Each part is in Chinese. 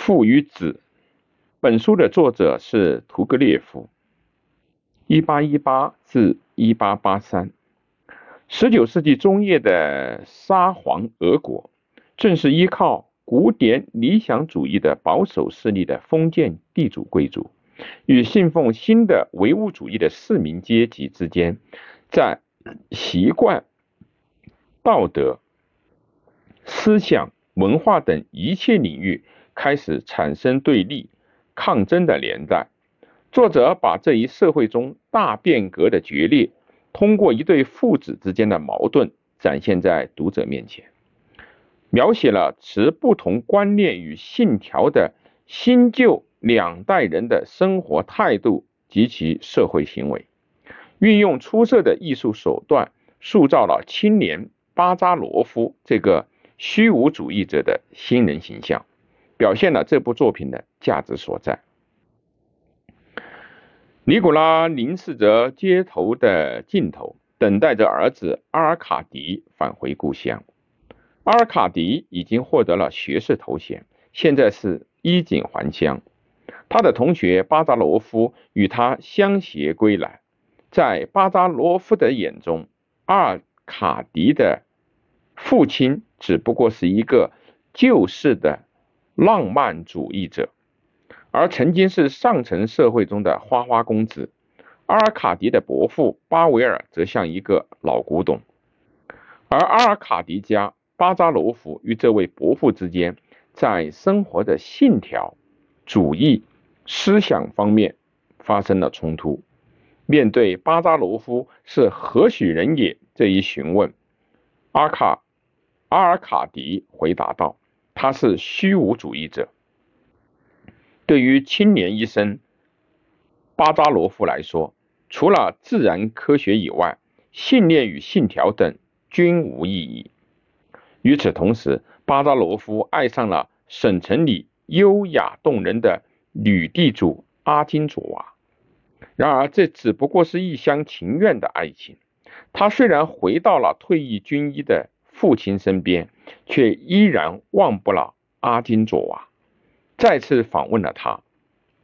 父与子。本书的作者是屠格列夫，一八一八至一八八三。十九世纪中叶的沙皇俄国，正是依靠古典理想主义的保守势力的封建地主贵族，与信奉新的唯物主义的市民阶级之间，在习惯、道德、思想、文化等一切领域开始产生对立、抗争的年代。作者把这一社会中大变革的决裂。通过一对父子之间的矛盾展现在读者面前，描写了持不同观念与信条的新旧两代人的生活态度及其社会行为，运用出色的艺术手段塑造了青年巴扎罗夫这个虚无主义者的新人形象，表现了这部作品的价值所在。尼古拉凝视着街头的尽头，等待着儿子阿尔卡迪返回故乡。阿尔卡迪已经获得了学士头衔，现在是衣锦还乡。他的同学巴扎罗夫与他相携归来。在巴扎罗夫的眼中，阿尔卡迪的父亲只不过是一个旧式的浪漫主义者。而曾经是上层社会中的花花公子，阿尔卡迪的伯父巴维尔则像一个老古董，而阿尔卡迪家巴扎罗夫与这位伯父之间，在生活的信条、主义、思想方面发生了冲突。面对巴扎罗夫是何许人也这一询问，阿卡阿尔卡迪回答道：“他是虚无主义者。”对于青年医生巴扎罗夫来说，除了自然科学以外，信念与信条等均无意义。与此同时，巴扎罗夫爱上了省城里优雅动人的女地主阿金佐娃。然而，这只不过是一厢情愿的爱情。他虽然回到了退役军医的父亲身边，却依然忘不了阿金佐娃。再次访问了他。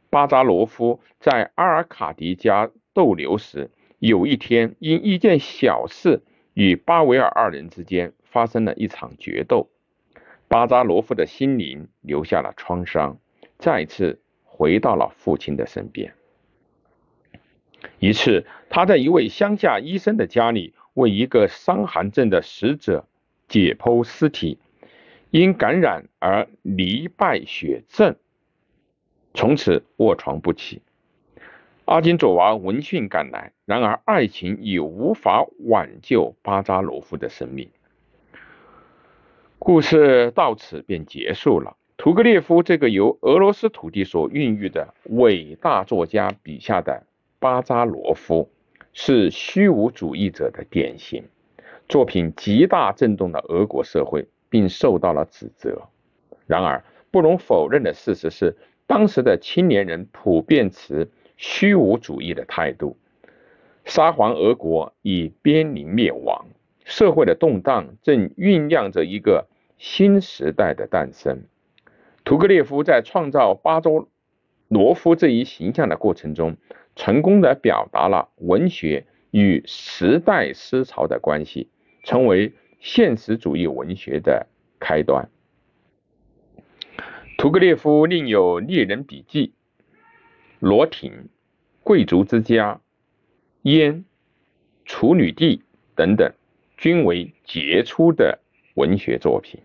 巴扎罗夫在阿尔卡迪家逗留时，有一天因一件小事与巴维尔二人之间发生了一场决斗。巴扎罗夫的心灵留下了创伤，再次回到了父亲的身边。一次，他在一位乡下医生的家里为一个伤寒症的死者解剖尸体。因感染而罹败血症，从此卧床不起。阿金佐娃闻讯赶来，然而爱情已无法挽救巴扎罗夫的生命。故事到此便结束了。屠格列夫这个由俄罗斯土地所孕育的伟大作家笔下的巴扎罗夫，是虚无主义者的典型。作品极大震动了俄国社会。并受到了指责。然而，不容否认的事实是，当时的青年人普遍持虚无主义的态度。沙皇俄国已濒临灭亡，社会的动荡正酝酿着一个新时代的诞生。屠格列夫在创造巴周罗夫这一形象的过程中，成功的表达了文学与时代思潮的关系，成为。现实主义文学的开端。屠格列夫另有《猎人笔记》《罗廷》《贵族之家》《烟》《处女地》等等，均为杰出的文学作品。